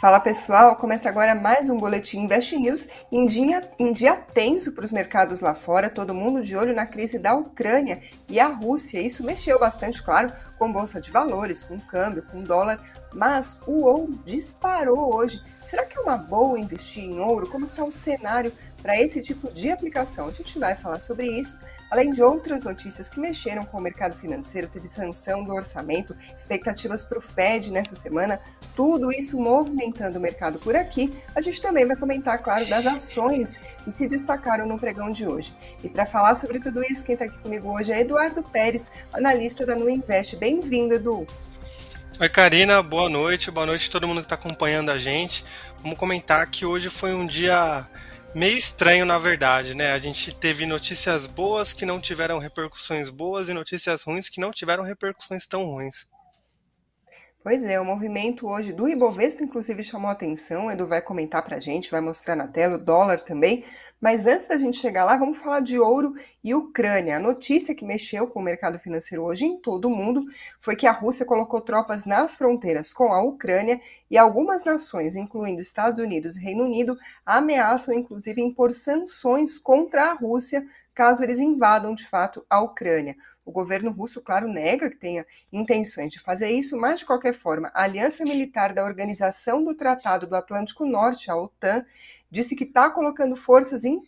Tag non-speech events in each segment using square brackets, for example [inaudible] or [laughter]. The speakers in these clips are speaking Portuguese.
Fala pessoal, começa agora mais um Boletim Invest News em dia, em dia tenso para os mercados lá fora, todo mundo de olho na crise da Ucrânia e a Rússia. Isso mexeu bastante, claro, com bolsa de valores, com câmbio, com dólar, mas o ouro disparou hoje. Será que é uma boa investir em ouro? Como está o cenário para esse tipo de aplicação? A gente vai falar sobre isso, além de outras notícias que mexeram com o mercado financeiro, teve sanção do orçamento, expectativas para o Fed nessa semana, tudo isso movimentando o mercado por aqui. A gente também vai comentar, claro, das ações que se destacaram no pregão de hoje. E para falar sobre tudo isso, quem está aqui comigo hoje é Eduardo Pérez, analista da Nuinvest. Bem-vindo, Edu. Oi, Karina, boa noite. Boa noite a todo mundo que está acompanhando a gente. Vamos comentar que hoje foi um dia meio estranho, na verdade, né? A gente teve notícias boas que não tiveram repercussões boas e notícias ruins que não tiveram repercussões tão ruins. Pois é, o movimento hoje do Ibovespa, inclusive, chamou atenção. O Edu vai comentar para a gente, vai mostrar na tela, o dólar também. Mas antes da gente chegar lá, vamos falar de ouro e Ucrânia. A notícia que mexeu com o mercado financeiro hoje em todo o mundo foi que a Rússia colocou tropas nas fronteiras com a Ucrânia e algumas nações, incluindo Estados Unidos e Reino Unido, ameaçam inclusive impor sanções contra a Rússia caso eles invadam de fato a Ucrânia. O governo russo, claro, nega que tenha intenções de fazer isso, mas de qualquer forma, a Aliança Militar da Organização do Tratado do Atlântico Norte, a OTAN, disse que está colocando forças em,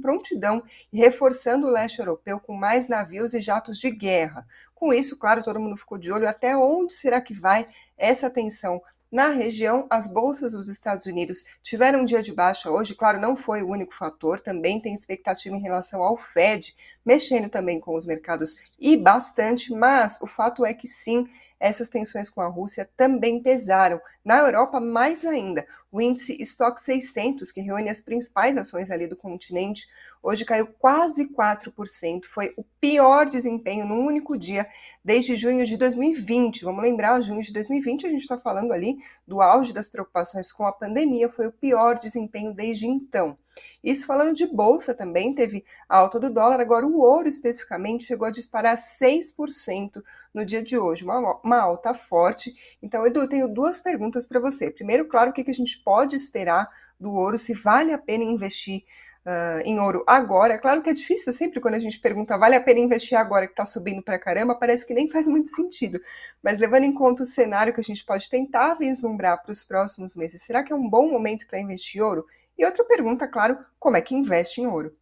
prontidão e reforçando o leste europeu com mais navios e jatos de guerra. Com isso, claro, todo mundo ficou de olho até onde será que vai essa tensão na região, as bolsas dos Estados Unidos tiveram um dia de baixa hoje, claro, não foi o único fator, também tem expectativa em relação ao Fed, mexendo também com os mercados e bastante, mas o fato é que sim, essas tensões com a Rússia também pesaram. Na Europa, mais ainda, o índice Stock 600, que reúne as principais ações ali do continente, hoje caiu quase 4%. Foi o pior desempenho num único dia desde junho de 2020. Vamos lembrar, junho de 2020, a gente está falando ali do auge das preocupações com a pandemia, foi o pior desempenho desde então. Isso falando de bolsa também, teve alta do dólar, agora o ouro especificamente chegou a disparar 6% no dia de hoje, uma, uma alta forte. Então, Edu, tenho duas perguntas para você. Primeiro, claro, o que, que a gente pode esperar do ouro, se vale a pena investir uh, em ouro agora. Claro que é difícil sempre quando a gente pergunta vale a pena investir agora que está subindo para caramba, parece que nem faz muito sentido. Mas levando em conta o cenário que a gente pode tentar vislumbrar para os próximos meses, será que é um bom momento para investir ouro? E outra pergunta, claro, como é que investe em ouro?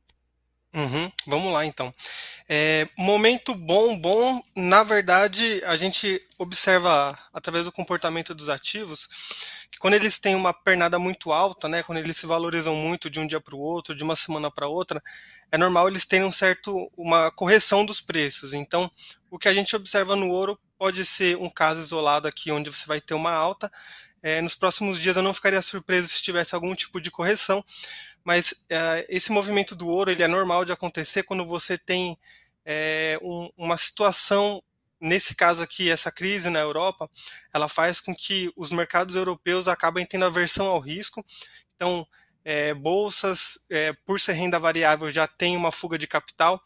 Uhum, vamos lá então. É, momento bom, bom, na verdade, a gente observa através do comportamento dos ativos que quando eles têm uma pernada muito alta, né, quando eles se valorizam muito de um dia para o outro, de uma semana para outra, é normal eles terem um certo uma correção dos preços. Então, o que a gente observa no ouro pode ser um caso isolado aqui onde você vai ter uma alta é, nos próximos dias eu não ficaria surpreso se tivesse algum tipo de correção, mas é, esse movimento do ouro ele é normal de acontecer quando você tem é, um, uma situação nesse caso aqui, essa crise na Europa, ela faz com que os mercados europeus acabem tendo aversão ao risco. Então, é, bolsas, é, por ser renda variável, já tem uma fuga de capital.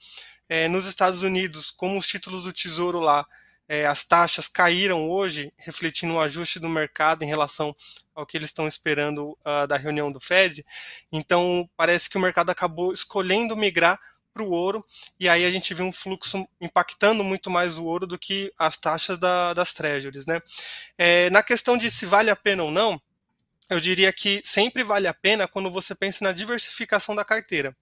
É, nos Estados Unidos, como os títulos do Tesouro lá é, as taxas caíram hoje, refletindo o um ajuste do mercado em relação ao que eles estão esperando uh, da reunião do Fed. Então, parece que o mercado acabou escolhendo migrar para o ouro, e aí a gente viu um fluxo impactando muito mais o ouro do que as taxas da, das treasuries. Né? É, na questão de se vale a pena ou não, eu diria que sempre vale a pena quando você pensa na diversificação da carteira.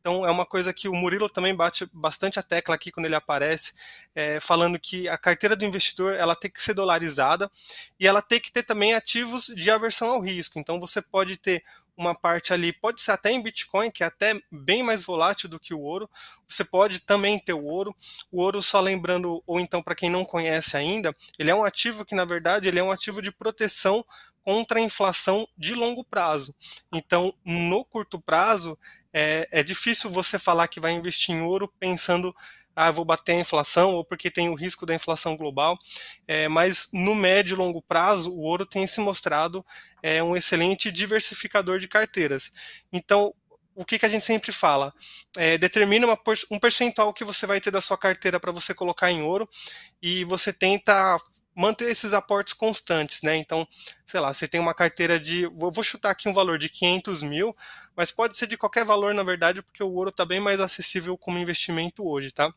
Então é uma coisa que o Murilo também bate bastante a tecla aqui quando ele aparece, é, falando que a carteira do investidor ela tem que ser dolarizada e ela tem que ter também ativos de aversão ao risco. Então você pode ter uma parte ali, pode ser até em Bitcoin, que é até bem mais volátil do que o ouro. Você pode também ter o ouro. O ouro, só lembrando, ou então para quem não conhece ainda, ele é um ativo que, na verdade, ele é um ativo de proteção contra a inflação de longo prazo. Então, no curto prazo, é, é difícil você falar que vai investir em ouro pensando ah, vou bater a inflação, ou porque tem o risco da inflação global, é, mas no médio e longo prazo, o ouro tem se mostrado é, um excelente diversificador de carteiras. Então, o que, que a gente sempre fala? É, determina uma, um percentual que você vai ter da sua carteira para você colocar em ouro, e você tenta manter esses aportes constantes, né? Então, sei lá, você tem uma carteira de, vou chutar aqui um valor de 500 mil, mas pode ser de qualquer valor, na verdade, porque o ouro está bem mais acessível como investimento hoje, tá?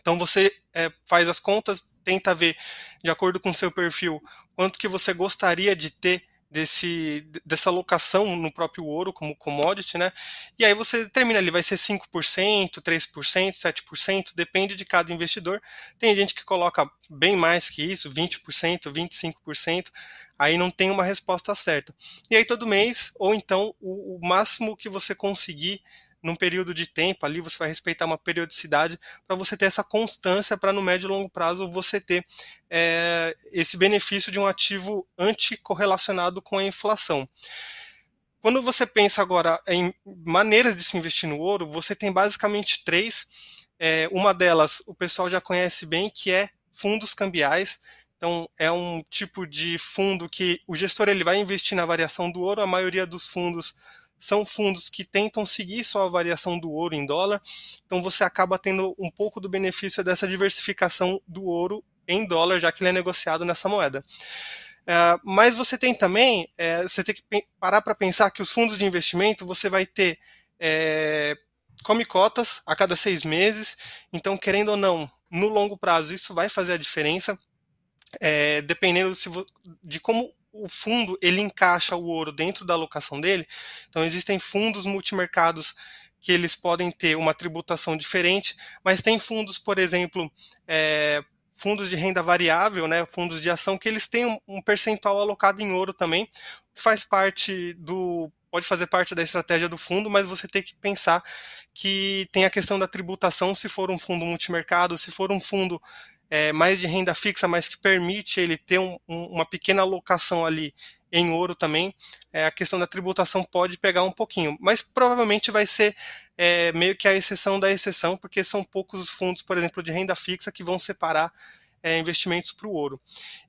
Então você é, faz as contas, tenta ver, de acordo com o seu perfil, quanto que você gostaria de ter desse, dessa alocação no próprio ouro como commodity, né? E aí você determina ali, vai ser 5%, 3%, 7%, depende de cada investidor. Tem gente que coloca bem mais que isso, 20%, 25%, aí não tem uma resposta certa. E aí todo mês, ou então o, o máximo que você conseguir num período de tempo ali, você vai respeitar uma periodicidade para você ter essa constância para no médio e longo prazo você ter é, esse benefício de um ativo anticorrelacionado com a inflação. Quando você pensa agora em maneiras de se investir no ouro, você tem basicamente três. É, uma delas o pessoal já conhece bem, que é fundos cambiais. Então, é um tipo de fundo que o gestor ele vai investir na variação do ouro. A maioria dos fundos são fundos que tentam seguir só a variação do ouro em dólar, então você acaba tendo um pouco do benefício dessa diversificação do ouro em dólar, já que ele é negociado nessa moeda. É, mas você tem também, é, você tem que parar para pensar que os fundos de investimento você vai ter é, come cotas a cada seis meses, então querendo ou não, no longo prazo isso vai fazer a diferença, é, dependendo de como o fundo ele encaixa o ouro dentro da alocação dele. Então existem fundos multimercados que eles podem ter uma tributação diferente, mas tem fundos, por exemplo, é, fundos de renda variável, né, fundos de ação que eles têm um, um percentual alocado em ouro também, que faz parte do pode fazer parte da estratégia do fundo, mas você tem que pensar que tem a questão da tributação se for um fundo multimercado, se for um fundo é, mais de renda fixa, mas que permite ele ter um, um, uma pequena alocação ali em ouro também, é, a questão da tributação pode pegar um pouquinho, mas provavelmente vai ser é, meio que a exceção da exceção, porque são poucos os fundos, por exemplo, de renda fixa que vão separar é, investimentos para o ouro.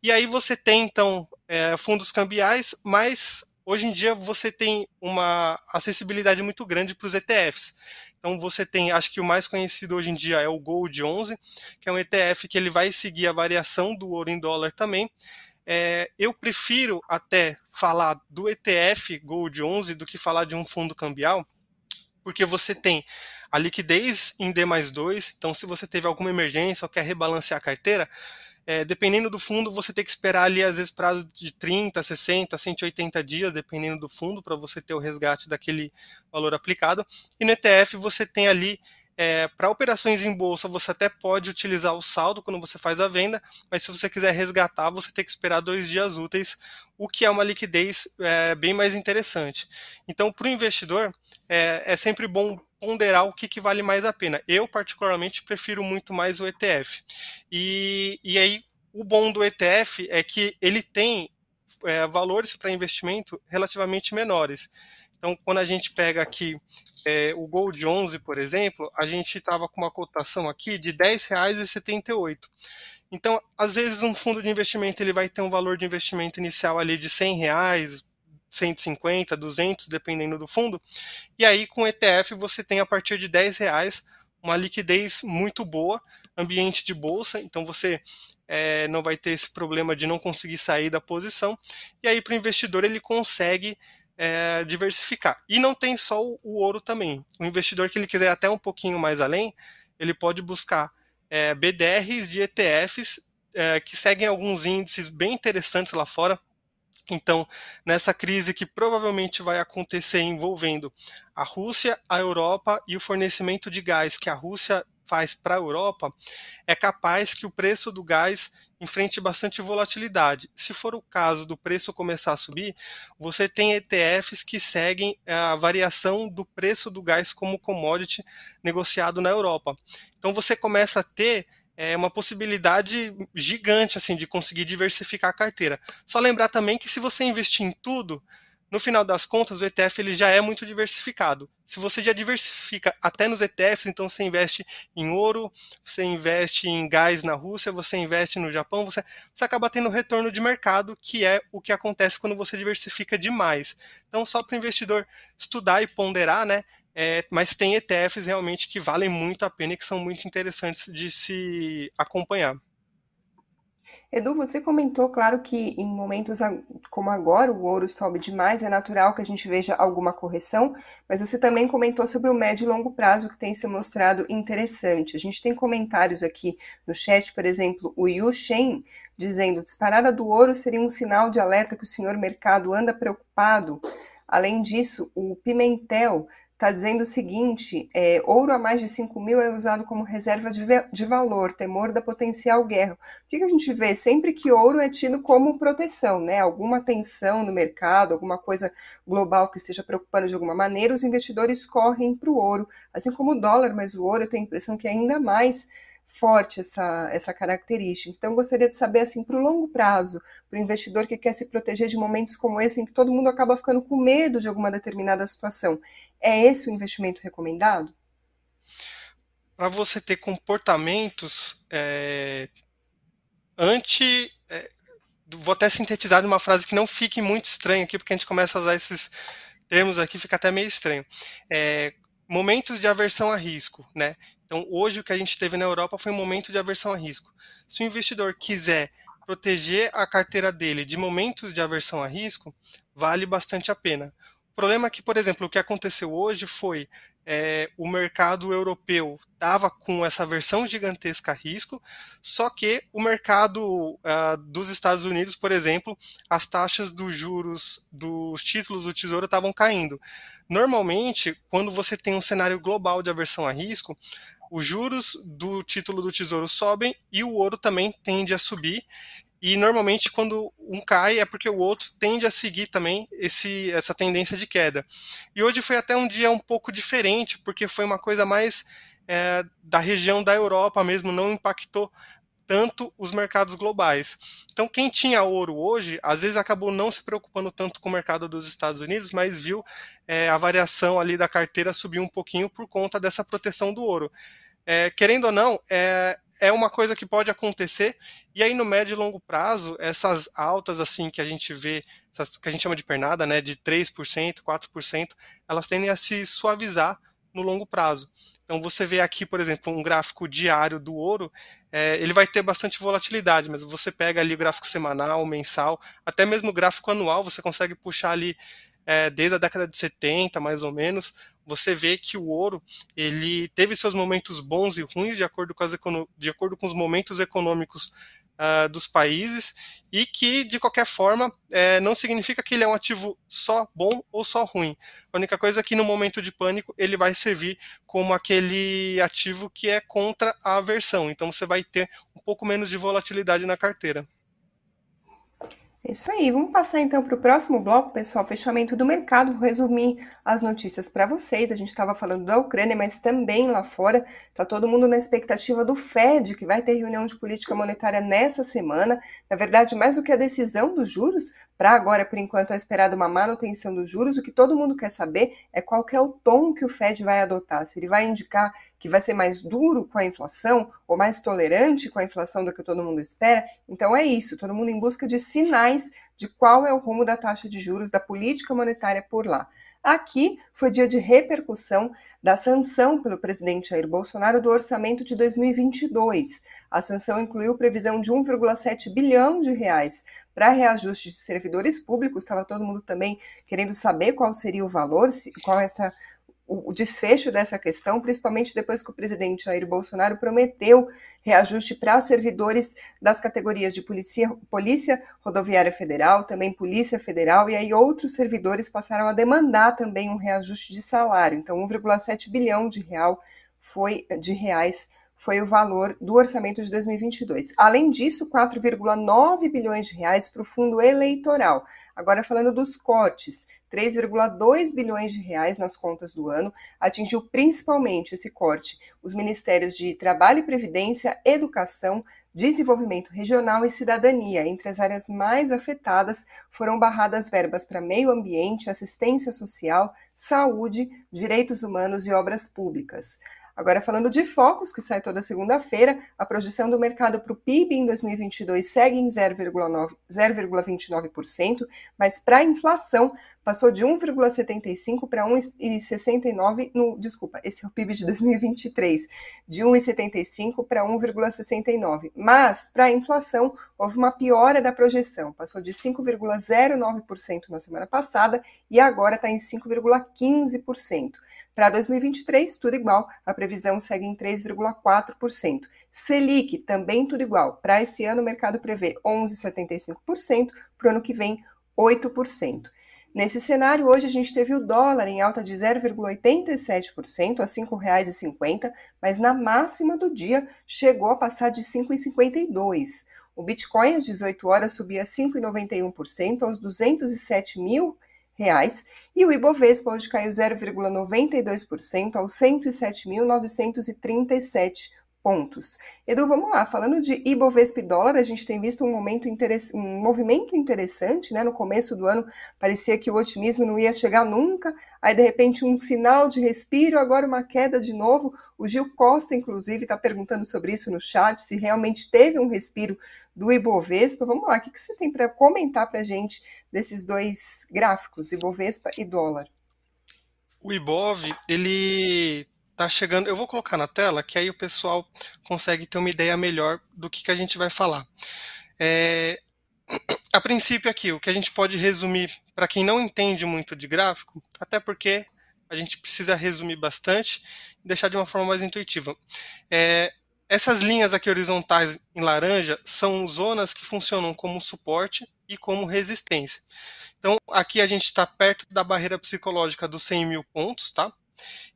E aí você tem então é, fundos cambiais, mas hoje em dia você tem uma acessibilidade muito grande para os ETFs. Então você tem, acho que o mais conhecido hoje em dia é o Gold 11, que é um ETF que ele vai seguir a variação do ouro em dólar também. É, eu prefiro até falar do ETF Gold 11 do que falar de um fundo cambial, porque você tem a liquidez em D mais 2, então se você teve alguma emergência ou quer rebalancear a carteira, é, dependendo do fundo, você tem que esperar ali, às vezes, prazo de 30, 60, 180 dias, dependendo do fundo, para você ter o resgate daquele valor aplicado. E no ETF, você tem ali, é, para operações em bolsa, você até pode utilizar o saldo quando você faz a venda, mas se você quiser resgatar, você tem que esperar dois dias úteis, o que é uma liquidez é, bem mais interessante. Então, para o investidor, é, é sempre bom ponderar o que, que, vale mais a pena. Eu, particularmente, prefiro muito mais o ETF. E, e aí, o bom do ETF é que ele tem é, valores para investimento relativamente menores. Então, quando a gente pega aqui é, o Gold 11, por exemplo, a gente estava com uma cotação aqui de R$ 10,78. Então, às vezes, um fundo de investimento ele vai ter um valor de investimento inicial ali de 100 reais, 150, 200, dependendo do fundo. E aí com ETF você tem a partir de 10 reais uma liquidez muito boa, ambiente de bolsa, então você é, não vai ter esse problema de não conseguir sair da posição. E aí para o investidor ele consegue é, diversificar. E não tem só o, o, ouro também. O investidor que ele quiser até um pouquinho mais além, ele pode buscar é, BDRs de ETFs é, que seguem alguns índices bem interessantes lá fora então, nessa crise que provavelmente vai acontecer envolvendo a Rússia, a Europa e o fornecimento de gás que a Rússia faz para a Europa, é capaz que o preço do gás enfrente bastante volatilidade. Se for o caso do preço começar a subir, você tem ETFs que seguem a variação do preço do gás como commodity negociado na Europa. Então você começa a ter é uma possibilidade gigante assim de conseguir diversificar a carteira. Só lembrar também que se você investir em tudo, no final das contas o ETF ele já é muito diversificado. Se você já diversifica até nos ETFs, então você investe em ouro, você investe em gás na Rússia, você investe no Japão, você, você acaba tendo retorno de mercado, que é o que acontece quando você diversifica demais. Então, só para o investidor estudar e ponderar, né? É, mas tem ETFs realmente que valem muito a pena e que são muito interessantes de se acompanhar. Edu, você comentou, claro, que em momentos como agora o ouro sobe demais, é natural que a gente veja alguma correção, mas você também comentou sobre o médio e longo prazo que tem se mostrado interessante. A gente tem comentários aqui no chat, por exemplo, o Yu Shen dizendo: disparada do ouro seria um sinal de alerta que o senhor mercado anda preocupado. Além disso, o Pimentel está dizendo o seguinte: é, ouro a mais de 5 mil é usado como reserva de, de valor, temor da potencial guerra. O que, que, a gente vê? Sempre que ouro é tido como proteção, né? Alguma tensão no mercado, alguma coisa global que esteja preocupando de alguma maneira, os investidores correm para o ouro, assim como o dólar, mas o ouro eu tenho a impressão que é ainda mais forte essa, essa característica. Então, gostaria de saber, assim, para o longo prazo, para o investidor que quer se proteger de momentos como esse, em que todo mundo acaba ficando com medo de alguma determinada situação, é esse o investimento recomendado? Para você ter comportamentos é, anti. É, vou até sintetizar numa frase que não fique muito estranha aqui, porque a gente começa a usar esses termos aqui, fica até meio estranho. É, momentos de aversão a risco, né? Então, hoje o que a gente teve na Europa foi um momento de aversão a risco. Se o investidor quiser proteger a carteira dele de momentos de aversão a risco, vale bastante a pena. O problema é que, por exemplo, o que aconteceu hoje foi é, o mercado europeu estava com essa versão gigantesca a risco, só que o mercado uh, dos Estados Unidos, por exemplo, as taxas dos juros dos títulos do Tesouro estavam caindo. Normalmente, quando você tem um cenário global de aversão a risco, os juros do título do tesouro sobem e o ouro também tende a subir. E normalmente quando um cai é porque o outro tende a seguir também esse, essa tendência de queda. E hoje foi até um dia um pouco diferente, porque foi uma coisa mais é, da região da Europa mesmo, não impactou tanto os mercados globais. Então, quem tinha ouro hoje, às vezes acabou não se preocupando tanto com o mercado dos Estados Unidos, mas viu é, a variação ali da carteira subir um pouquinho por conta dessa proteção do ouro. É, querendo ou não, é, é uma coisa que pode acontecer, e aí no médio e longo prazo, essas altas assim que a gente vê, essas, que a gente chama de pernada, né, de 3%, 4%, elas tendem a se suavizar no longo prazo. Então você vê aqui, por exemplo, um gráfico diário do ouro, é, ele vai ter bastante volatilidade, mas você pega ali o gráfico semanal, mensal, até mesmo o gráfico anual, você consegue puxar ali é, desde a década de 70, mais ou menos, você vê que o ouro ele teve seus momentos bons e ruins de acordo com, as, de acordo com os momentos econômicos uh, dos países e que, de qualquer forma, é, não significa que ele é um ativo só bom ou só ruim. A única coisa é que, no momento de pânico, ele vai servir como aquele ativo que é contra a aversão. Então, você vai ter um pouco menos de volatilidade na carteira. É isso aí, vamos passar então para o próximo bloco, pessoal, fechamento do mercado. Vou resumir as notícias para vocês. A gente estava falando da Ucrânia, mas também lá fora está todo mundo na expectativa do Fed, que vai ter reunião de política monetária nessa semana. Na verdade, mais do que a decisão dos juros, para agora, por enquanto, é esperada uma manutenção dos juros. O que todo mundo quer saber é qual é o tom que o Fed vai adotar. Se ele vai indicar que vai ser mais duro com a inflação ou mais tolerante com a inflação do que todo mundo espera. Então é isso, todo mundo em busca de sinais de qual é o rumo da taxa de juros da política monetária por lá. Aqui foi dia de repercussão da sanção pelo presidente Jair Bolsonaro do orçamento de 2022. A sanção incluiu previsão de 1,7 bilhão de reais para reajuste de servidores públicos. Estava todo mundo também querendo saber qual seria o valor, qual essa o, desfecho dessa questão, principalmente depois que o presidente Jair Bolsonaro prometeu reajuste para servidores das categorias de polícia, polícia Rodoviária Federal, também Polícia Federal, e aí outros servidores passaram a demandar também um reajuste de salário. Então, 1,7 bilhão de real foi de reais foi o valor do orçamento de 2022. Além disso, 4,9 bilhões de reais para o fundo eleitoral. Agora falando dos cortes, 3,2 bilhões de reais nas contas do ano, atingiu principalmente esse corte os ministérios de Trabalho e Previdência, Educação, Desenvolvimento Regional e Cidadania. Entre as áreas mais afetadas foram barradas verbas para meio ambiente, assistência social, saúde, direitos humanos e obras públicas. Agora, falando de focos, que sai toda segunda-feira, a projeção do mercado para o PIB em 2022 segue em 0,29%, mas para a inflação passou de 1,75 para 1,69 no, desculpa, esse é o PIB de 2023, de 1,75 para 1,69. Mas para a inflação houve uma piora da projeção, passou de 5,09% na semana passada e agora está em 5,15%. Para 2023, tudo igual, a previsão segue em 3,4%. Selic, também tudo igual. Para esse ano, o mercado prevê 11,75%, para o ano que vem, 8%. Nesse cenário, hoje a gente teve o dólar em alta de 0,87% a R$ 5,50, mas na máxima do dia chegou a passar de 5,52. O Bitcoin às 18 horas subia 5,91% aos 207 mil reais e o Ibovespa hoje caiu 0,92% aos 107.937 pontos. Edu, vamos lá, falando de Ibovespa e dólar, a gente tem visto um, momento um movimento interessante, né? No começo do ano parecia que o otimismo não ia chegar nunca, aí de repente um sinal de respiro, agora uma queda de novo. O Gil Costa, inclusive, está perguntando sobre isso no chat, se realmente teve um respiro do Ibovespa. Vamos lá, o que, que você tem para comentar para a gente desses dois gráficos, Ibovespa e dólar? O Ibov, ele tá chegando. Eu vou colocar na tela que aí o pessoal consegue ter uma ideia melhor do que, que a gente vai falar. É, [clears throat] a princípio aqui, o que a gente pode resumir para quem não entende muito de gráfico, até porque a gente precisa resumir bastante e deixar de uma forma mais intuitiva. É, essas linhas aqui horizontais em laranja são zonas que funcionam como suporte e como resistência. Então, aqui a gente está perto da barreira psicológica dos 100 mil pontos, tá?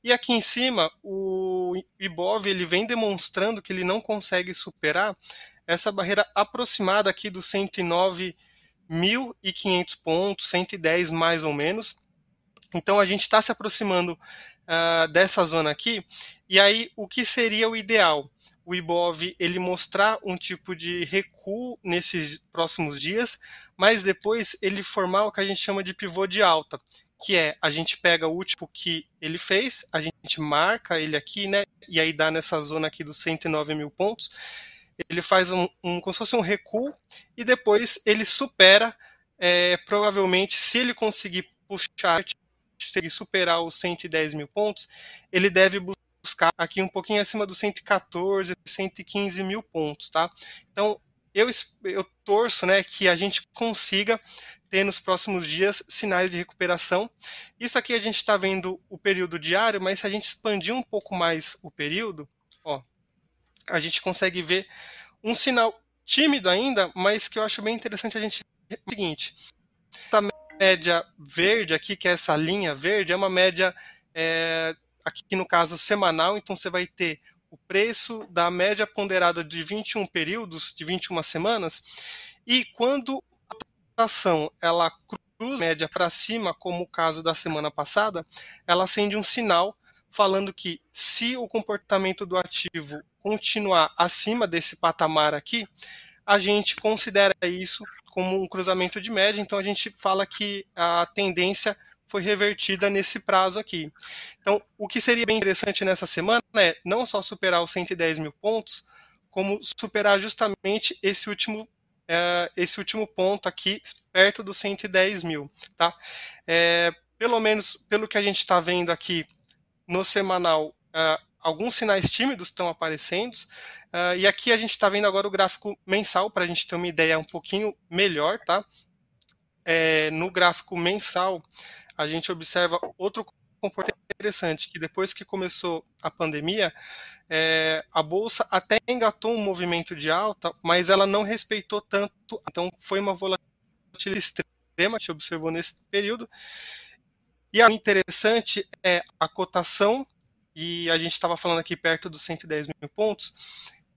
E aqui em cima, o Ibov ele vem demonstrando que ele não consegue superar essa barreira aproximada aqui dos 109.500 pontos, 110 mais ou menos. Então a gente está se aproximando uh, dessa zona aqui. E aí, o que seria o ideal? O Ibov ele mostrar um tipo de recuo nesses próximos dias, mas depois ele formar o que a gente chama de pivô de alta, que é a gente pega o último que ele fez, a gente marca ele aqui, né? E aí dá nessa zona aqui dos 109 mil pontos. Ele faz um, um como se fosse um recuo e depois ele supera, é, provavelmente, se ele conseguir puxar, conseguir superar os 110 mil pontos, ele deve buscar aqui um pouquinho acima dos 114, 115 mil pontos, tá? Então, eu, eu torço né, que a gente consiga ter nos próximos dias sinais de recuperação. Isso aqui a gente está vendo o período diário, mas se a gente expandir um pouco mais o período, ó, a gente consegue ver um sinal tímido ainda, mas que eu acho bem interessante a gente é o seguinte. Essa média verde aqui, que é essa linha verde, é uma média é, aqui no caso semanal, então você vai ter o preço da média ponderada de 21 períodos, de 21 semanas, e quando ação ela cruza a média para cima, como o caso da semana passada, ela acende um sinal falando que se o comportamento do ativo continuar acima desse patamar aqui, a gente considera isso como um cruzamento de média, então a gente fala que a tendência foi revertida nesse prazo aqui. Então, o que seria bem interessante nessa semana é não só superar os 110 mil pontos, como superar justamente esse último é, esse último ponto aqui, perto dos 110 mil. Tá? É, pelo menos pelo que a gente está vendo aqui no semanal, é, alguns sinais tímidos estão aparecendo. Uh, e aqui a gente está vendo agora o gráfico mensal para a gente ter uma ideia um pouquinho melhor, tá? É, no gráfico mensal, a gente observa outro comportamento interessante, que depois que começou a pandemia, é, a bolsa até engatou um movimento de alta, mas ela não respeitou tanto, então foi uma volatilidade extrema que observou nesse período. E a interessante é a cotação, e a gente estava falando aqui perto dos 110 mil pontos,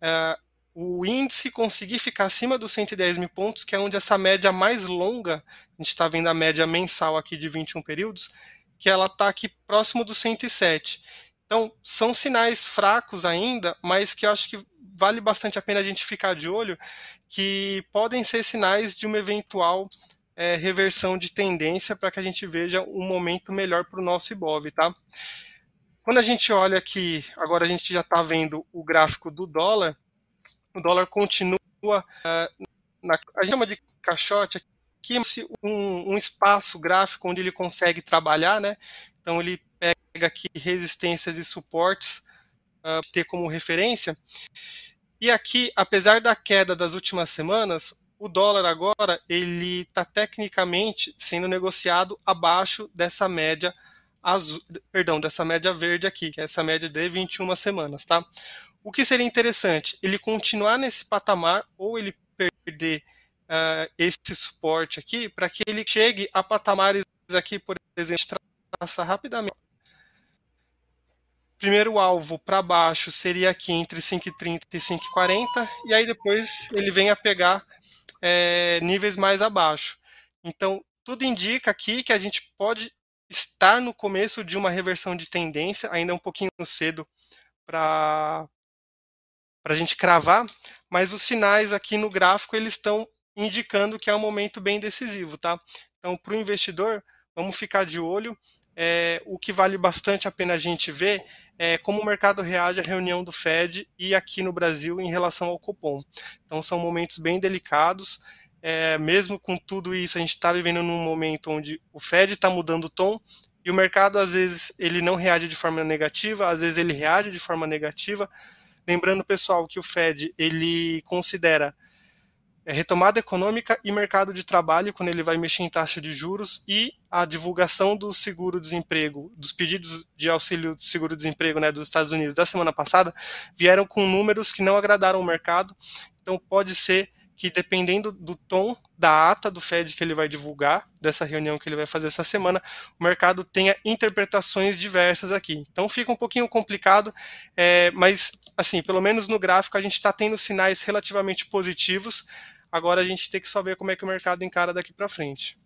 é, o índice conseguir ficar acima dos 110 mil pontos, que é onde essa média mais longa, a gente está vendo a média mensal aqui de 21 períodos, que ela está aqui próximo do 107. Então, são sinais fracos ainda, mas que eu acho que vale bastante a pena a gente ficar de olho, que podem ser sinais de uma eventual é, reversão de tendência para que a gente veja um momento melhor para o nosso IBOV, tá? quando a gente olha aqui, agora a gente já está vendo o gráfico do dólar, o dólar continua uh, na, a gente chama de caixote aqui um, um espaço gráfico onde ele consegue trabalhar, né? Então ele pega aqui resistências e suportes uh, ter como referência. E aqui, apesar da queda das últimas semanas, o dólar agora ele está tecnicamente sendo negociado abaixo dessa média azul, perdão, dessa média verde aqui, que é essa média de 21 semanas, tá? O que seria interessante? Ele continuar nesse patamar ou ele perder uh, esse suporte aqui para que ele chegue a patamares aqui, por exemplo, traçar rapidamente. Primeiro alvo para baixo seria aqui entre 5,30 e 5,40 e aí depois ele vem a pegar é, níveis mais abaixo. Então, tudo indica aqui que a gente pode estar no começo de uma reversão de tendência, ainda é um pouquinho cedo para a gente cravar, mas os sinais aqui no gráfico eles estão indicando que é um momento bem decisivo, tá? Então, para o investidor, vamos ficar de olho. É, o que vale bastante a pena a gente ver é como o mercado reage à reunião do Fed e aqui no Brasil em relação ao cupom. Então, são momentos bem delicados. É, mesmo com tudo isso, a gente está vivendo num momento onde o Fed está mudando o tom e o mercado, às vezes, ele não reage de forma negativa, às vezes ele reage de forma negativa. Lembrando, pessoal, que o Fed ele considera é retomada econômica e mercado de trabalho, quando ele vai mexer em taxa de juros, e a divulgação do seguro-desemprego, dos pedidos de auxílio de seguro-desemprego né, dos Estados Unidos da semana passada, vieram com números que não agradaram o mercado. Então, pode ser que, dependendo do tom da ata do Fed que ele vai divulgar, dessa reunião que ele vai fazer essa semana, o mercado tenha interpretações diversas aqui. Então, fica um pouquinho complicado, é, mas, assim, pelo menos no gráfico, a gente está tendo sinais relativamente positivos Agora a gente tem que só ver como é que o mercado encara daqui para frente.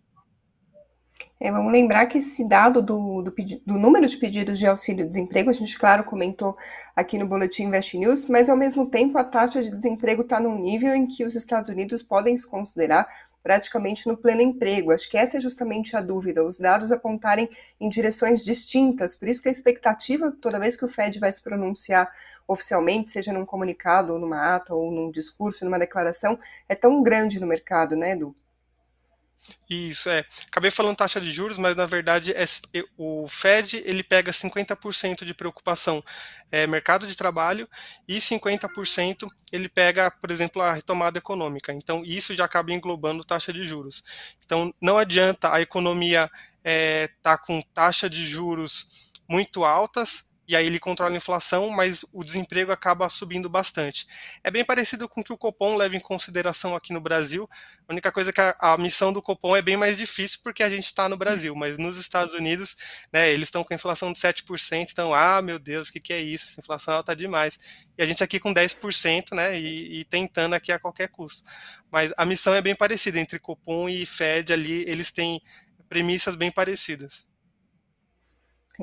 É, vamos lembrar que esse dado do, do, do, número de pedidos de auxílio-desemprego, a gente, claro, comentou aqui no Boletim Invest News, mas ao mesmo tempo a taxa de desemprego está num nível em que os Estados Unidos podem se considerar praticamente no pleno emprego. Acho que essa é justamente a dúvida, os dados apontarem em direções distintas, por isso que a expectativa, toda vez que o Fed vai se pronunciar oficialmente, seja num comunicado, ou numa ata, ou num discurso, numa declaração, é tão grande no mercado, né, Edu? Isso, é. Acabei falando taxa de juros, mas na verdade é, o Fed ele pega 50% de preocupação é, mercado de trabalho e 50% ele pega, por exemplo, a retomada econômica. Então isso já acaba englobando taxa de juros. Então não adianta a economia estar é, tá com taxa de juros muito altas e aí ele controla a inflação, mas o desemprego acaba subindo bastante. É bem parecido com o que o Copom leva em consideração aqui no Brasil. A única coisa é que a, a missão do Copom é bem mais difícil porque a gente está no Brasil, mas nos Estados Unidos, né, eles estão com inflação de 7%, então, ah, meu Deus, o que, que é isso? Essa inflação alta demais. E a gente aqui com 10%, né, e, e tentando aqui a qualquer custo. Mas a missão é bem parecida entre Copom e Fed ali, eles têm premissas bem parecidas.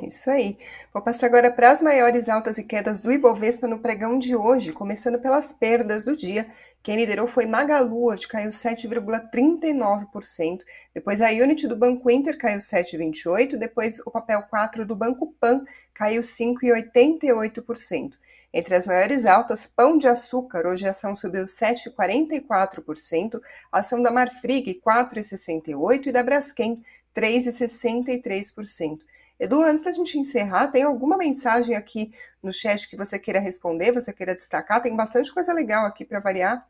É isso aí. Vou passar agora para as maiores altas e quedas do Ibovespa no pregão de hoje, começando pelas perdas do dia. Quem liderou foi Magalu, hoje caiu 7,39%. Depois a Unity do Banco Inter caiu 7,28%. Depois o papel 4 do Banco Pan caiu 5,88%. Entre as maiores altas, Pão de Açúcar, hoje a ação subiu 7,44%, a ação da Marfrig 4,68% e da Braskem 3,63%. Edu, antes da gente encerrar, tem alguma mensagem aqui no chat que você queira responder, você queira destacar? Tem bastante coisa legal aqui para variar.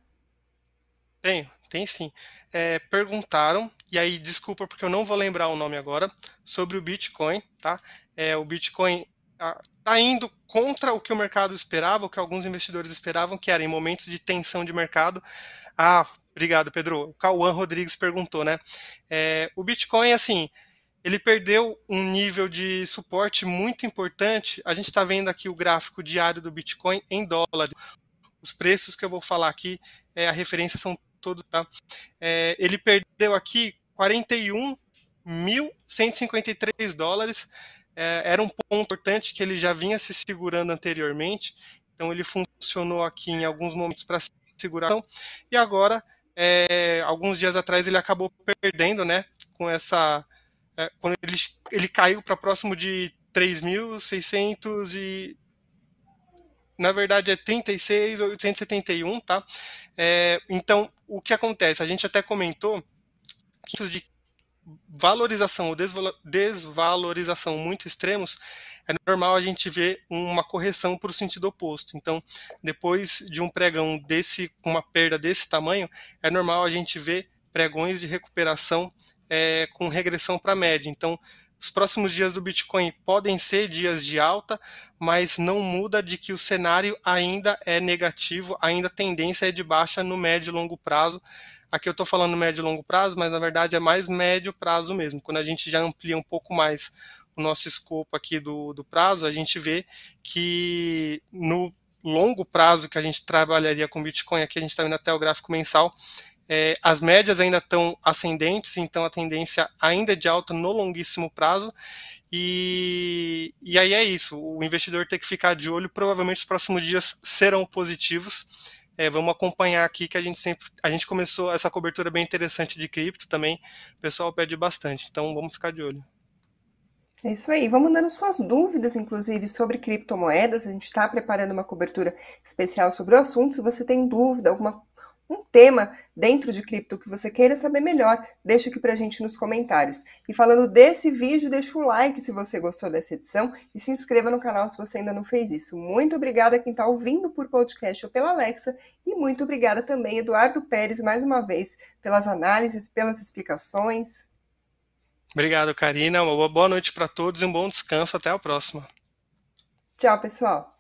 Tem, tem sim. É, perguntaram, e aí desculpa porque eu não vou lembrar o nome agora, sobre o Bitcoin, tá? É, o Bitcoin está indo contra o que o mercado esperava, o que alguns investidores esperavam, que era em momentos de tensão de mercado. Ah, obrigado, Pedro. O Cauã Rodrigues perguntou, né? É, o Bitcoin, assim, ele perdeu um nível de suporte muito importante. A gente está vendo aqui o gráfico diário do Bitcoin em dólar. Os preços que eu vou falar aqui, é, a referência são todos, tá? É, ele perdeu aqui 41.153 dólares. É, era um ponto importante que ele já vinha se segurando anteriormente. Então ele funcionou aqui em alguns momentos para segurar. E agora, é, alguns dias atrás, ele acabou perdendo, né? Com essa é, quando ele, ele caiu para próximo de 3.600 e na verdade é 36.871, tá? É, então, o que acontece? A gente até comentou que de valorização ou desvalorização muito extremos, é normal a gente ver uma correção para o sentido oposto. Então, depois de um pregão desse, com uma perda desse tamanho, é normal a gente ver pregões de recuperação é, com regressão para média. Então, os próximos dias do Bitcoin podem ser dias de alta, mas não muda de que o cenário ainda é negativo, ainda a tendência é de baixa no médio e longo prazo. Aqui eu estou falando médio e longo prazo, mas na verdade é mais médio prazo mesmo. Quando a gente já amplia um pouco mais o nosso escopo aqui do, do prazo, a gente vê que no longo prazo que a gente trabalharia com Bitcoin, aqui a gente está vendo até o gráfico mensal, é, as médias ainda estão ascendentes, então a tendência ainda é de alta no longuíssimo prazo. E, e aí é isso, o investidor tem que ficar de olho, provavelmente os próximos dias serão positivos. É, vamos acompanhar aqui que a gente sempre. A gente começou essa cobertura bem interessante de cripto também. O pessoal pede bastante, então vamos ficar de olho. É isso aí. Vamos dando suas dúvidas, inclusive, sobre criptomoedas. A gente está preparando uma cobertura especial sobre o assunto. Se você tem dúvida, alguma um tema dentro de cripto que você queira saber melhor, deixa aqui pra gente nos comentários. E falando desse vídeo, deixa o like se você gostou dessa edição e se inscreva no canal se você ainda não fez isso. Muito obrigada a quem está ouvindo por podcast ou pela Alexa e muito obrigada também, Eduardo Pérez, mais uma vez, pelas análises, pelas explicações. Obrigado, Karina. Uma boa noite para todos e um bom descanso. Até a próxima. Tchau, pessoal.